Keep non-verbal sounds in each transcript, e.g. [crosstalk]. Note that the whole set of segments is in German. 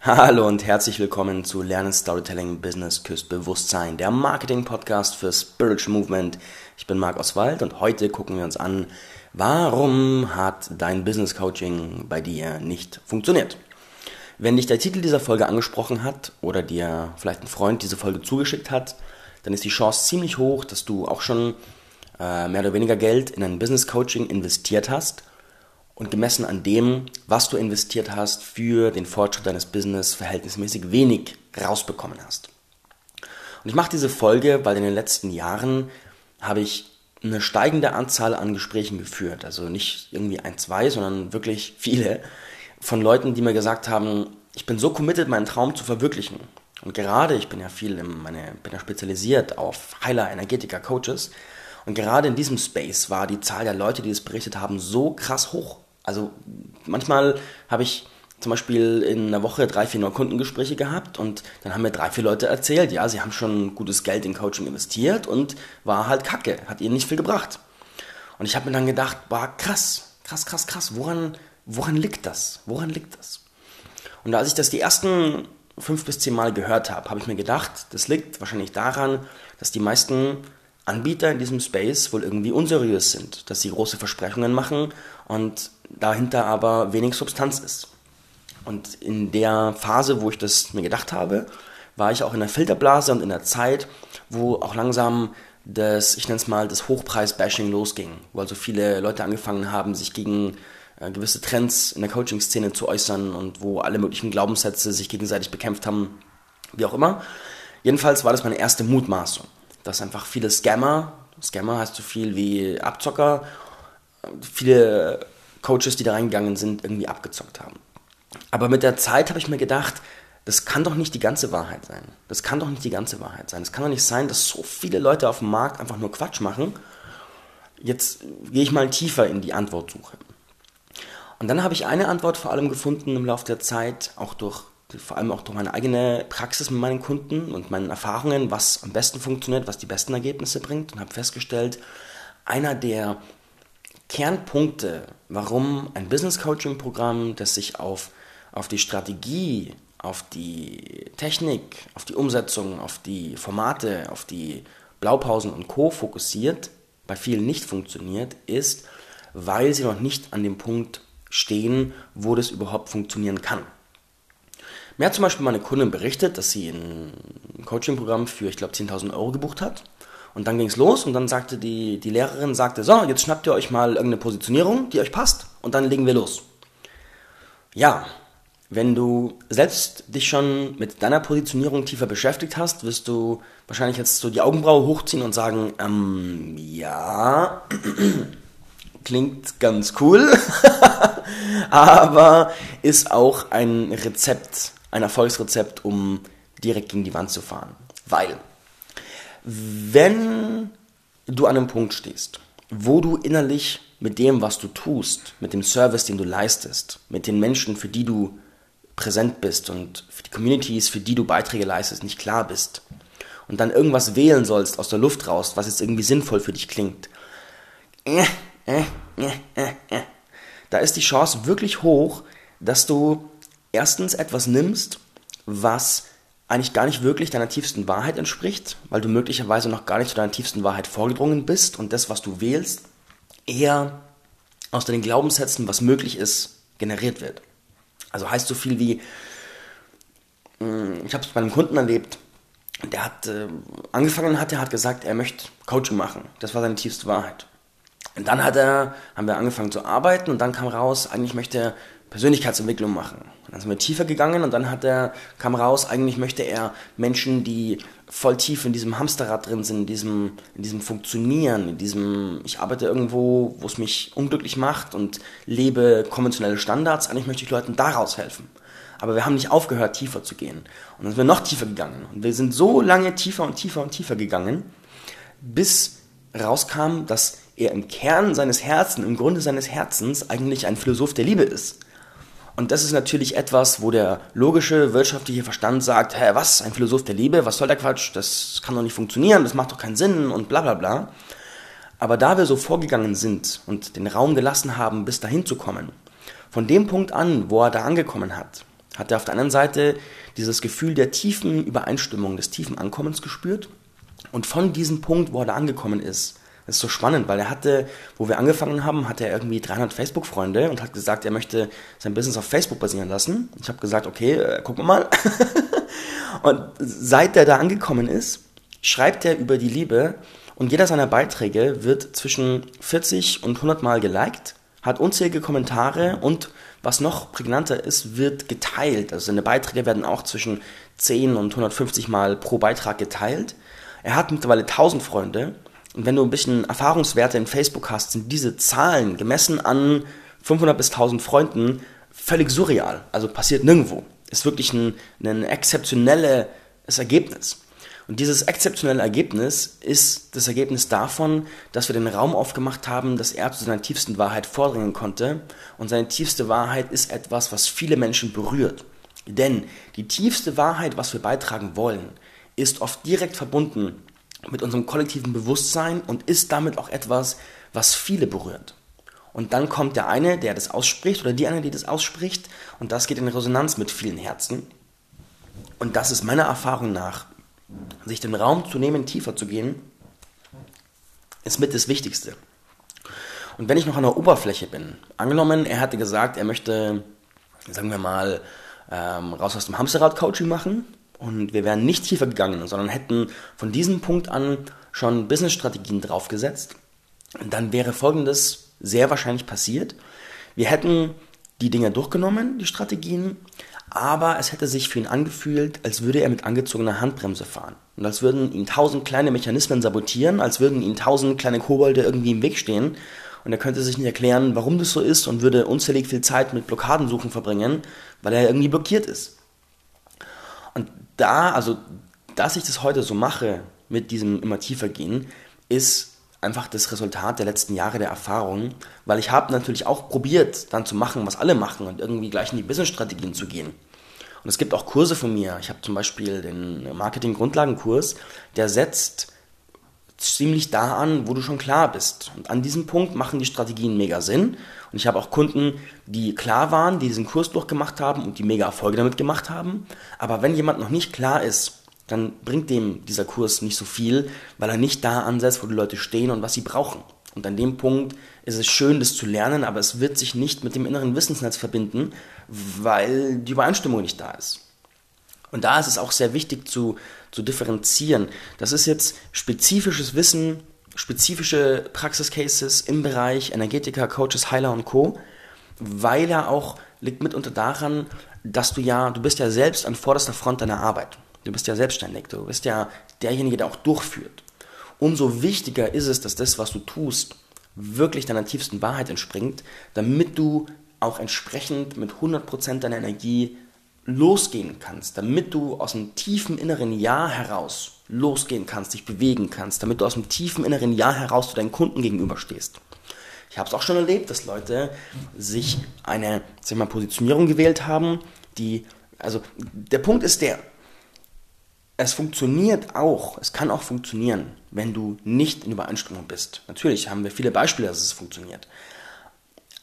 Hallo und herzlich willkommen zu Lernen Storytelling Business Küsst Bewusstsein, der Marketing-Podcast für Spiritual Movement. Ich bin Marc Oswald und heute gucken wir uns an, warum hat dein Business Coaching bei dir nicht funktioniert? Wenn dich der Titel dieser Folge angesprochen hat oder dir vielleicht ein Freund diese Folge zugeschickt hat, dann ist die Chance ziemlich hoch, dass du auch schon äh, mehr oder weniger Geld in ein Business Coaching investiert hast und gemessen an dem, was du investiert hast, für den Fortschritt deines Business verhältnismäßig wenig rausbekommen hast. Und ich mache diese Folge, weil in den letzten Jahren habe ich eine steigende Anzahl an Gesprächen geführt. Also nicht irgendwie ein, zwei, sondern wirklich viele von Leuten, die mir gesagt haben, ich bin so committed, meinen Traum zu verwirklichen. Und gerade, ich bin ja viel in meine, bin ja spezialisiert auf Heiler, Energetiker, Coaches. Und gerade in diesem Space war die Zahl der Leute, die es berichtet haben, so krass hoch. Also manchmal habe ich zum Beispiel in einer Woche drei, vier Neukundengespräche gehabt und dann haben mir drei, vier Leute erzählt, ja, sie haben schon gutes Geld in Coaching investiert und war halt kacke, hat ihnen nicht viel gebracht. Und ich habe mir dann gedacht, war krass, krass, krass, krass, woran, woran liegt das? Woran liegt das? Und als ich das die ersten fünf bis zehn Mal gehört habe, habe ich mir gedacht, das liegt wahrscheinlich daran, dass die meisten Anbieter in diesem Space wohl irgendwie unseriös sind, dass sie große Versprechungen machen und dahinter aber wenig Substanz ist. Und in der Phase, wo ich das mir gedacht habe, war ich auch in der Filterblase und in der Zeit, wo auch langsam das, ich nenne es mal, das Hochpreis-Bashing losging, wo also viele Leute angefangen haben, sich gegen äh, gewisse Trends in der Coaching-Szene zu äußern und wo alle möglichen Glaubenssätze sich gegenseitig bekämpft haben, wie auch immer. Jedenfalls war das meine erste Mutmaßung, dass einfach viele Scammer, Scammer heißt so viel wie Abzocker, viele Coaches, die da reingegangen sind, irgendwie abgezockt haben. Aber mit der Zeit habe ich mir gedacht, das kann doch nicht die ganze Wahrheit sein. Das kann doch nicht die ganze Wahrheit sein. Es kann doch nicht sein, dass so viele Leute auf dem Markt einfach nur Quatsch machen. Jetzt gehe ich mal tiefer in die Antwortsuche. Und dann habe ich eine Antwort vor allem gefunden im Laufe der Zeit, auch durch, vor allem auch durch meine eigene Praxis mit meinen Kunden und meinen Erfahrungen, was am besten funktioniert, was die besten Ergebnisse bringt und habe festgestellt, einer der Kernpunkte, warum ein Business Coaching Programm, das sich auf, auf die Strategie, auf die Technik, auf die Umsetzung, auf die Formate, auf die Blaupausen und Co. fokussiert, bei vielen nicht funktioniert, ist, weil sie noch nicht an dem Punkt stehen, wo das überhaupt funktionieren kann. Mir hat zum Beispiel meine Kundin berichtet, dass sie ein Coaching-Programm für, ich glaube, 10.000 Euro gebucht hat und dann ging es los und dann sagte die, die Lehrerin, sagte, so, jetzt schnappt ihr euch mal irgendeine Positionierung, die euch passt und dann legen wir los. Ja, wenn du selbst dich schon mit deiner Positionierung tiefer beschäftigt hast, wirst du wahrscheinlich jetzt so die Augenbraue hochziehen und sagen, ähm, ja, [clears throat] klingt ganz cool, [laughs] aber ist auch ein Rezept, ein Erfolgsrezept, um direkt gegen die Wand zu fahren. Weil wenn du an einem Punkt stehst, wo du innerlich mit dem, was du tust, mit dem Service, den du leistest, mit den Menschen, für die du präsent bist und für die Communities, für die du Beiträge leistest, nicht klar bist und dann irgendwas wählen sollst aus der Luft raus, was jetzt irgendwie sinnvoll für dich klingt, äh, äh, äh, da ist die Chance wirklich hoch, dass du erstens etwas nimmst, was eigentlich gar nicht wirklich deiner tiefsten Wahrheit entspricht, weil du möglicherweise noch gar nicht zu deiner tiefsten Wahrheit vorgedrungen bist und das, was du wählst, eher aus deinen Glaubenssätzen, was möglich ist, generiert wird. Also heißt so viel wie, hm, ich habe es bei einem Kunden erlebt, der hat äh, angefangen hat, er hat gesagt, er möchte Coaching machen. Das war seine tiefste Wahrheit. Und dann hat er, haben wir angefangen zu arbeiten und dann kam raus, eigentlich möchte er Persönlichkeitsentwicklung machen. Und dann sind wir tiefer gegangen und dann hat er, kam raus, eigentlich möchte er Menschen, die voll tief in diesem Hamsterrad drin sind, in diesem, in diesem Funktionieren, in diesem, ich arbeite irgendwo, wo es mich unglücklich macht und lebe konventionelle Standards, eigentlich möchte ich Leuten daraus helfen. Aber wir haben nicht aufgehört, tiefer zu gehen. Und dann sind wir noch tiefer gegangen. Und wir sind so lange tiefer und tiefer und tiefer gegangen, bis rauskam, dass er im Kern seines Herzens, im Grunde seines Herzens eigentlich ein Philosoph der Liebe ist. Und das ist natürlich etwas, wo der logische, wirtschaftliche Verstand sagt, hä, was, ein Philosoph der Liebe, was soll der Quatsch, das kann doch nicht funktionieren, das macht doch keinen Sinn und bla bla bla. Aber da wir so vorgegangen sind und den Raum gelassen haben, bis dahin zu kommen, von dem Punkt an, wo er da angekommen hat, hat er auf der anderen Seite dieses Gefühl der tiefen Übereinstimmung, des tiefen Ankommens gespürt. Und von diesem Punkt, wo er da angekommen ist, das ist so spannend, weil er hatte, wo wir angefangen haben, hatte er irgendwie 300 Facebook-Freunde und hat gesagt, er möchte sein Business auf Facebook basieren lassen. Ich habe gesagt, okay, äh, gucken wir mal. [laughs] und seit er da angekommen ist, schreibt er über die Liebe und jeder seiner Beiträge wird zwischen 40 und 100 Mal geliked, hat unzählige Kommentare und was noch prägnanter ist, wird geteilt. Also seine Beiträge werden auch zwischen 10 und 150 Mal pro Beitrag geteilt. Er hat mittlerweile 1000 Freunde und wenn du ein bisschen Erfahrungswerte in Facebook hast, sind diese Zahlen gemessen an 500 bis 1000 Freunden völlig surreal. Also passiert nirgendwo. Ist wirklich ein, ein exzeptionelles Ergebnis. Und dieses exzeptionelle Ergebnis ist das Ergebnis davon, dass wir den Raum aufgemacht haben, dass er zu seiner tiefsten Wahrheit vordringen konnte. Und seine tiefste Wahrheit ist etwas, was viele Menschen berührt. Denn die tiefste Wahrheit, was wir beitragen wollen, ist oft direkt verbunden mit unserem kollektiven Bewusstsein und ist damit auch etwas, was viele berührt. Und dann kommt der eine, der das ausspricht, oder die eine, die das ausspricht, und das geht in Resonanz mit vielen Herzen. Und das ist meiner Erfahrung nach, sich den Raum zu nehmen, tiefer zu gehen, ist mit das Wichtigste. Und wenn ich noch an der Oberfläche bin, angenommen, er hatte gesagt, er möchte, sagen wir mal, ähm, raus aus dem Hamsterrad-Coaching machen, und wir wären nicht tiefer gegangen, sondern hätten von diesem Punkt an schon Business-Strategien draufgesetzt, dann wäre Folgendes sehr wahrscheinlich passiert. Wir hätten die Dinge durchgenommen, die Strategien, aber es hätte sich für ihn angefühlt, als würde er mit angezogener Handbremse fahren. Und als würden ihn tausend kleine Mechanismen sabotieren, als würden ihn tausend kleine Kobolde irgendwie im Weg stehen. Und er könnte sich nicht erklären, warum das so ist und würde unzählig viel Zeit mit Blockadensuchen verbringen, weil er irgendwie blockiert ist da, also, dass ich das heute so mache, mit diesem immer tiefer gehen, ist einfach das Resultat der letzten Jahre der Erfahrung, weil ich habe natürlich auch probiert, dann zu machen, was alle machen und irgendwie gleich in die Business-Strategien zu gehen. Und es gibt auch Kurse von mir. Ich habe zum Beispiel den Marketing-Grundlagenkurs, der setzt ziemlich da an, wo du schon klar bist. Und an diesem Punkt machen die Strategien mega Sinn. Und ich habe auch Kunden, die klar waren, die diesen Kurs durchgemacht haben und die mega Erfolge damit gemacht haben. Aber wenn jemand noch nicht klar ist, dann bringt dem dieser Kurs nicht so viel, weil er nicht da ansetzt, wo die Leute stehen und was sie brauchen. Und an dem Punkt ist es schön, das zu lernen, aber es wird sich nicht mit dem inneren Wissensnetz verbinden, weil die Übereinstimmung nicht da ist. Und da ist es auch sehr wichtig zu, zu differenzieren. Das ist jetzt spezifisches Wissen spezifische Praxiscases im Bereich Energetiker, Coaches, Heiler und Co., weil er auch liegt mitunter daran, dass du ja, du bist ja selbst an vorderster Front deiner Arbeit. Du bist ja selbstständig, du bist ja derjenige, der auch durchführt. Umso wichtiger ist es, dass das, was du tust, wirklich deiner tiefsten Wahrheit entspringt, damit du auch entsprechend mit 100% deiner Energie losgehen kannst, damit du aus dem tiefen inneren Ja heraus losgehen kannst, dich bewegen kannst, damit du aus dem tiefen inneren Ja heraus zu deinen Kunden gegenüberstehst. Ich habe es auch schon erlebt, dass Leute sich eine sag mal, Positionierung gewählt haben, die, also der Punkt ist der, es funktioniert auch, es kann auch funktionieren, wenn du nicht in Übereinstimmung bist. Natürlich haben wir viele Beispiele, dass es funktioniert.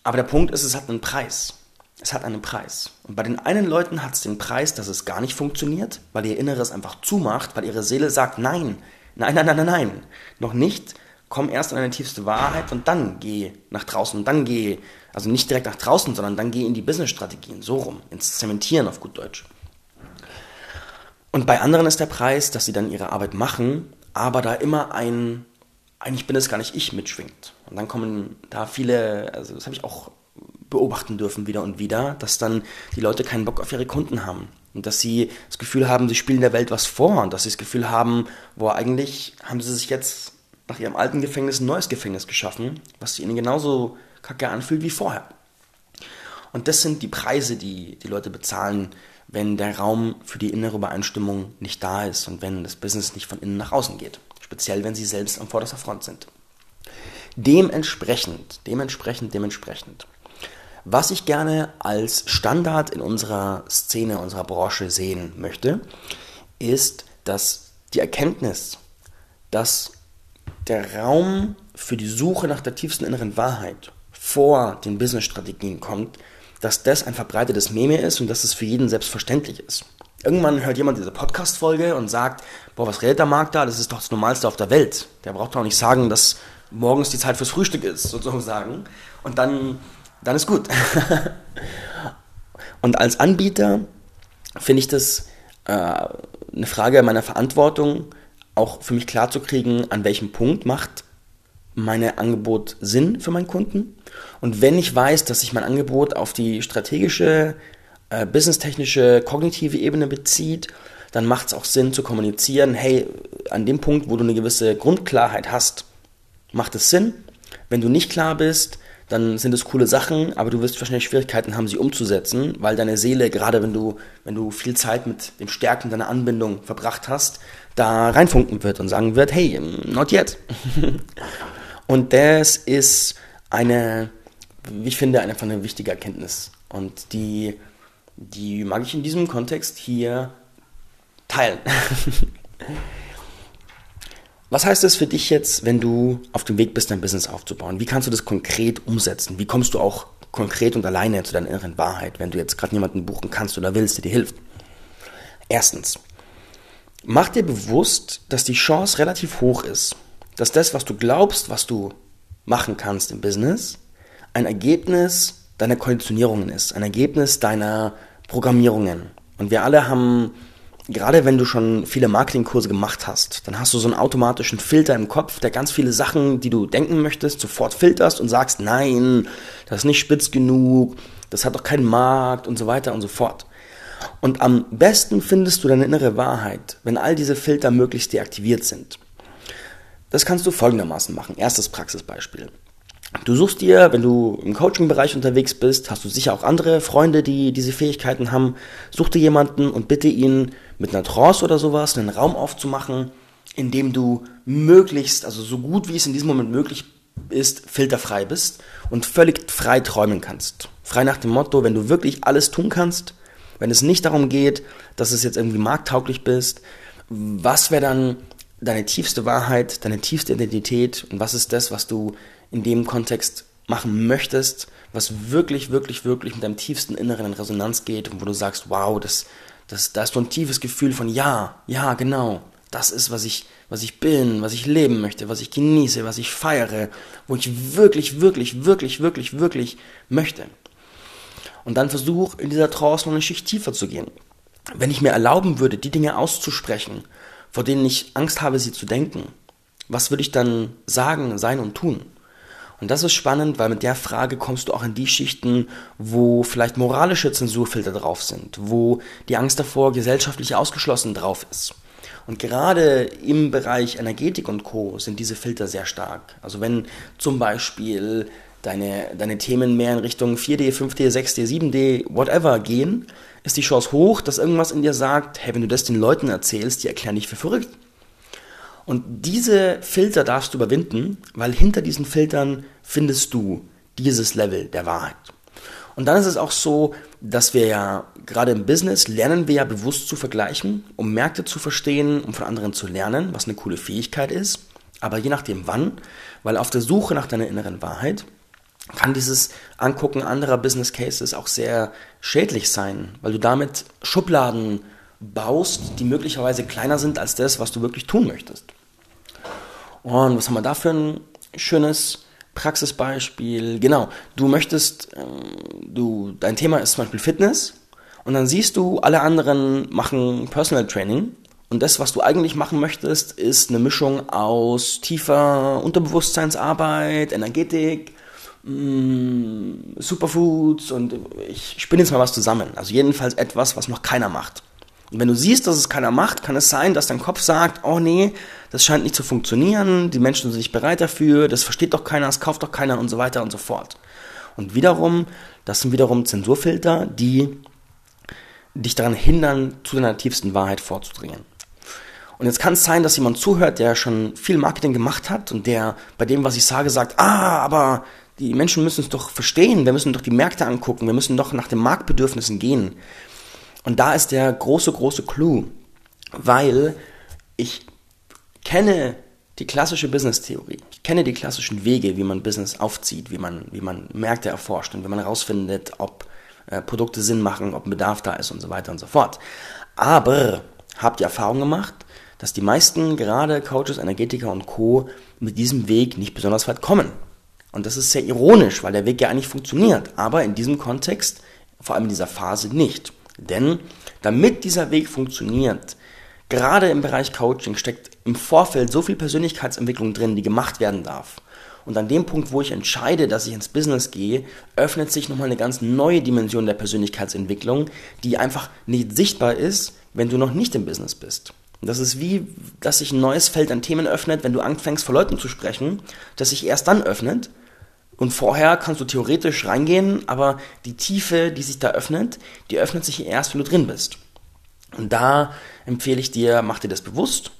Aber der Punkt ist, es hat einen Preis es hat einen Preis. Und bei den einen Leuten hat es den Preis, dass es gar nicht funktioniert, weil ihr Inneres einfach zumacht, weil ihre Seele sagt, nein, nein, nein, nein, nein, nein, noch nicht. Komm erst an deine tiefste Wahrheit und dann geh nach draußen dann geh, also nicht direkt nach draußen, sondern dann geh in die Business-Strategien, so rum, ins Zementieren auf gut Deutsch. Und bei anderen ist der Preis, dass sie dann ihre Arbeit machen, aber da immer ein, eigentlich bin es gar nicht ich mitschwingt. Und dann kommen da viele, also das habe ich auch beobachten dürfen wieder und wieder, dass dann die Leute keinen Bock auf ihre Kunden haben. Und dass sie das Gefühl haben, sie spielen der Welt was vor. Und dass sie das Gefühl haben, wo eigentlich haben sie sich jetzt nach ihrem alten Gefängnis ein neues Gefängnis geschaffen, was ihnen genauso kacke anfühlt wie vorher. Und das sind die Preise, die die Leute bezahlen, wenn der Raum für die innere Übereinstimmung nicht da ist und wenn das Business nicht von innen nach außen geht. Speziell, wenn sie selbst am vorderster Front sind. Dementsprechend, dementsprechend, dementsprechend was ich gerne als Standard in unserer Szene, unserer Branche sehen möchte, ist, dass die Erkenntnis, dass der Raum für die Suche nach der tiefsten inneren Wahrheit vor den Business-Strategien kommt, dass das ein verbreitetes Meme ist und dass es für jeden selbstverständlich ist. Irgendwann hört jemand diese Podcast-Folge und sagt, boah, was redet der Markt da? Das ist doch das Normalste auf der Welt. Der braucht doch nicht sagen, dass morgens die Zeit fürs Frühstück ist, sozusagen. Und dann, dann ist gut. und als Anbieter finde ich das äh, eine Frage meiner Verantwortung, auch für mich klarzukriegen, an welchem Punkt macht mein Angebot Sinn für meinen Kunden. Und wenn ich weiß, dass sich mein Angebot auf die strategische, äh, businesstechnische, kognitive Ebene bezieht, dann macht es auch Sinn zu kommunizieren, hey, an dem Punkt, wo du eine gewisse Grundklarheit hast, macht es Sinn. Wenn du nicht klar bist, dann sind es coole Sachen, aber du wirst wahrscheinlich Schwierigkeiten haben, sie umzusetzen, weil deine Seele, gerade wenn du, wenn du viel Zeit mit dem Stärken deiner Anbindung verbracht hast, da reinfunken wird und sagen wird, hey, not yet. [laughs] und das ist eine, wie ich finde, einfach eine wichtige Erkenntnis. Und die, die mag ich in diesem Kontext hier teilen. [laughs] Was heißt das für dich jetzt, wenn du auf dem Weg bist, dein Business aufzubauen? Wie kannst du das konkret umsetzen? Wie kommst du auch konkret und alleine zu deiner inneren Wahrheit, wenn du jetzt gerade jemanden buchen kannst oder willst, der dir hilft? Erstens, mach dir bewusst, dass die Chance relativ hoch ist, dass das, was du glaubst, was du machen kannst im Business, ein Ergebnis deiner Konditionierungen ist, ein Ergebnis deiner Programmierungen. Und wir alle haben gerade wenn du schon viele Marketingkurse gemacht hast, dann hast du so einen automatischen Filter im Kopf, der ganz viele Sachen, die du denken möchtest, sofort filterst und sagst, nein, das ist nicht spitz genug, das hat doch keinen Markt und so weiter und so fort. Und am besten findest du deine innere Wahrheit, wenn all diese Filter möglichst deaktiviert sind. Das kannst du folgendermaßen machen. Erstes Praxisbeispiel. Du suchst dir, wenn du im Coaching-Bereich unterwegs bist, hast du sicher auch andere Freunde, die diese Fähigkeiten haben. Such dir jemanden und bitte ihn mit einer Trance oder sowas einen Raum aufzumachen, in dem du möglichst, also so gut wie es in diesem Moment möglich ist, filterfrei bist und völlig frei träumen kannst. Frei nach dem Motto, wenn du wirklich alles tun kannst, wenn es nicht darum geht, dass es jetzt irgendwie markttauglich bist, was wäre dann deine tiefste Wahrheit, deine tiefste Identität und was ist das, was du in dem Kontext machen möchtest, was wirklich, wirklich, wirklich mit deinem tiefsten Inneren in Resonanz geht und wo du sagst, wow, das, das, da ist so ein tiefes Gefühl von ja, ja, genau, das ist, was ich, was ich bin, was ich leben möchte, was ich genieße, was ich feiere, wo ich wirklich, wirklich, wirklich, wirklich, wirklich möchte. Und dann versuch in dieser Trance noch eine Schicht tiefer zu gehen. Wenn ich mir erlauben würde, die Dinge auszusprechen, vor denen ich Angst habe, sie zu denken, was würde ich dann sagen, sein und tun? Und das ist spannend, weil mit der Frage kommst du auch in die Schichten, wo vielleicht moralische Zensurfilter drauf sind, wo die Angst davor gesellschaftlich ausgeschlossen drauf ist. Und gerade im Bereich Energetik und Co. sind diese Filter sehr stark. Also wenn zum Beispiel deine, deine Themen mehr in Richtung 4D, 5D, 6D, 7D, whatever gehen, ist die Chance hoch, dass irgendwas in dir sagt, hey, wenn du das den Leuten erzählst, die erklären dich für verrückt. Und diese Filter darfst du überwinden, weil hinter diesen Filtern findest du dieses Level der Wahrheit. Und dann ist es auch so, dass wir ja gerade im Business lernen wir ja bewusst zu vergleichen, um Märkte zu verstehen, um von anderen zu lernen, was eine coole Fähigkeit ist. Aber je nachdem wann, weil auf der Suche nach deiner inneren Wahrheit kann dieses Angucken anderer Business Cases auch sehr schädlich sein, weil du damit Schubladen baust, die möglicherweise kleiner sind als das, was du wirklich tun möchtest. Und was haben wir da für ein schönes Praxisbeispiel? Genau, du möchtest, äh, du, dein Thema ist zum Beispiel Fitness und dann siehst du, alle anderen machen Personal Training und das, was du eigentlich machen möchtest, ist eine Mischung aus tiefer Unterbewusstseinsarbeit, Energetik, mm, Superfoods und ich spinne jetzt mal was zusammen. Also jedenfalls etwas, was noch keiner macht. Und wenn du siehst, dass es keiner macht, kann es sein, dass dein Kopf sagt, oh nee, das scheint nicht zu funktionieren, die Menschen sind nicht bereit dafür, das versteht doch keiner, das kauft doch keiner und so weiter und so fort. Und wiederum, das sind wiederum Zensurfilter, die dich daran hindern, zu deiner tiefsten Wahrheit vorzudringen. Und jetzt kann es sein, dass jemand zuhört, der schon viel Marketing gemacht hat und der bei dem, was ich sage, sagt, ah, aber die Menschen müssen es doch verstehen, wir müssen doch die Märkte angucken, wir müssen doch nach den Marktbedürfnissen gehen. Und da ist der große, große Clou, weil ich kenne die klassische Business-Theorie. Ich kenne die klassischen Wege, wie man Business aufzieht, wie man, wie man Märkte erforscht und wie man herausfindet, ob äh, Produkte Sinn machen, ob ein Bedarf da ist und so weiter und so fort. Aber habt ihr Erfahrung gemacht, dass die meisten, gerade Coaches, Energetiker und Co., mit diesem Weg nicht besonders weit kommen. Und das ist sehr ironisch, weil der Weg ja eigentlich funktioniert, aber in diesem Kontext, vor allem in dieser Phase nicht. Denn damit dieser Weg funktioniert, gerade im Bereich Coaching steckt im Vorfeld so viel Persönlichkeitsentwicklung drin, die gemacht werden darf. Und an dem Punkt, wo ich entscheide, dass ich ins Business gehe, öffnet sich nochmal eine ganz neue Dimension der Persönlichkeitsentwicklung, die einfach nicht sichtbar ist, wenn du noch nicht im Business bist. Das ist wie, dass sich ein neues Feld an Themen öffnet, wenn du anfängst, vor Leuten zu sprechen, das sich erst dann öffnet. Und vorher kannst du theoretisch reingehen, aber die Tiefe, die sich da öffnet, die öffnet sich erst, wenn du drin bist. Und da empfehle ich dir, mach dir das bewusst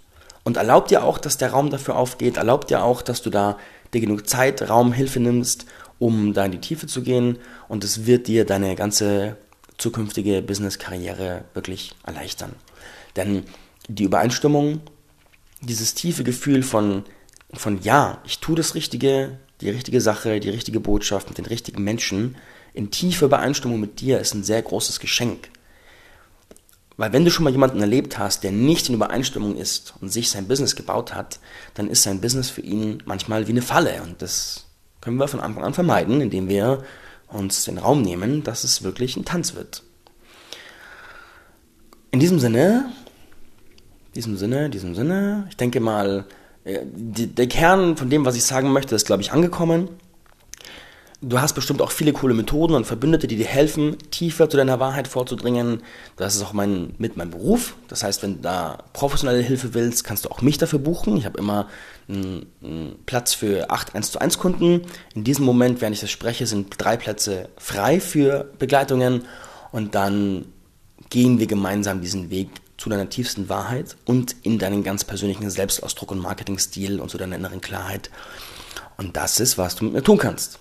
und erlaub dir auch, dass der Raum dafür aufgeht, erlaub dir auch, dass du da dir genug Zeit, Raum, Hilfe nimmst, um da in die Tiefe zu gehen und es wird dir deine ganze zukünftige Business-Karriere wirklich erleichtern. Denn die Übereinstimmung, dieses tiefe Gefühl von, von ja, ich tue das Richtige, die richtige Sache, die richtige Botschaft mit den richtigen Menschen, in tiefe Übereinstimmung mit dir ist ein sehr großes Geschenk. Weil wenn du schon mal jemanden erlebt hast, der nicht in Übereinstimmung ist und sich sein Business gebaut hat, dann ist sein Business für ihn manchmal wie eine Falle. Und das können wir von Anfang an vermeiden, indem wir uns den Raum nehmen, dass es wirklich ein Tanz wird. In diesem Sinne diesem Sinne, diesem Sinne, ich denke mal, äh, der Kern von dem, was ich sagen möchte, ist, glaube ich, angekommen. Du hast bestimmt auch viele coole Methoden und Verbündete, die dir helfen, tiefer zu deiner Wahrheit vorzudringen. Das ist auch mein, mit meinem Beruf. Das heißt, wenn du da professionelle Hilfe willst, kannst du auch mich dafür buchen. Ich habe immer einen, einen Platz für acht 1 zu 1 Kunden. In diesem Moment, während ich das spreche, sind drei Plätze frei für Begleitungen. Und dann gehen wir gemeinsam diesen Weg zu deiner tiefsten Wahrheit und in deinen ganz persönlichen Selbstausdruck und Marketingstil und zu deiner inneren Klarheit. Und das ist, was du mit mir tun kannst.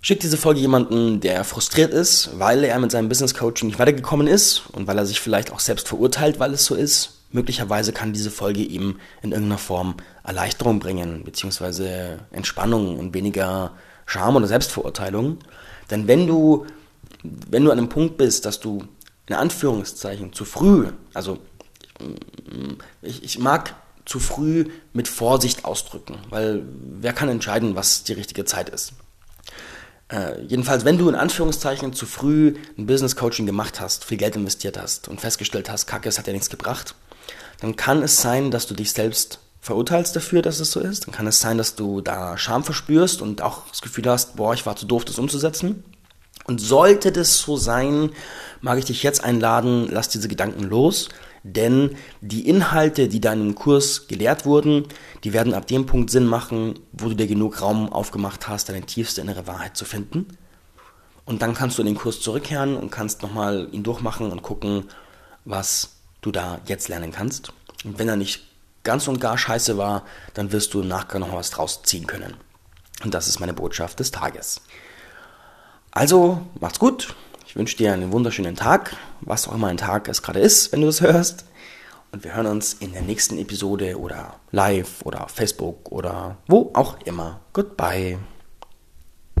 Schick diese Folge jemanden, der frustriert ist, weil er mit seinem Business Coaching nicht weitergekommen ist und weil er sich vielleicht auch selbst verurteilt, weil es so ist. Möglicherweise kann diese Folge ihm in irgendeiner Form Erleichterung bringen, beziehungsweise Entspannung und weniger Scham oder Selbstverurteilung. Denn wenn du, wenn du an einem Punkt bist, dass du in Anführungszeichen zu früh, also ich, ich mag zu früh mit Vorsicht ausdrücken, weil wer kann entscheiden, was die richtige Zeit ist. Äh, jedenfalls, wenn du in Anführungszeichen zu früh ein Business Coaching gemacht hast, viel Geld investiert hast und festgestellt hast, Kacke, es hat ja nichts gebracht, dann kann es sein, dass du dich selbst verurteilst dafür, dass es so ist. Dann kann es sein, dass du da Scham verspürst und auch das Gefühl hast, boah, ich war zu doof, das umzusetzen. Und sollte das so sein, mag ich dich jetzt einladen, lass diese Gedanken los, denn die Inhalte, die deinem Kurs gelehrt wurden, die werden ab dem Punkt Sinn machen, wo du dir genug Raum aufgemacht hast, deine tiefste innere Wahrheit zu finden. Und dann kannst du in den Kurs zurückkehren und kannst nochmal ihn durchmachen und gucken, was du da jetzt lernen kannst. Und wenn er nicht ganz und gar scheiße war, dann wirst du im Nachgang noch was draus ziehen können. Und das ist meine Botschaft des Tages. Also, macht's gut. Ich wünsche dir einen wunderschönen Tag, was auch immer ein Tag es gerade ist, wenn du es hörst. Und wir hören uns in der nächsten Episode oder live oder auf Facebook oder wo auch immer. Goodbye.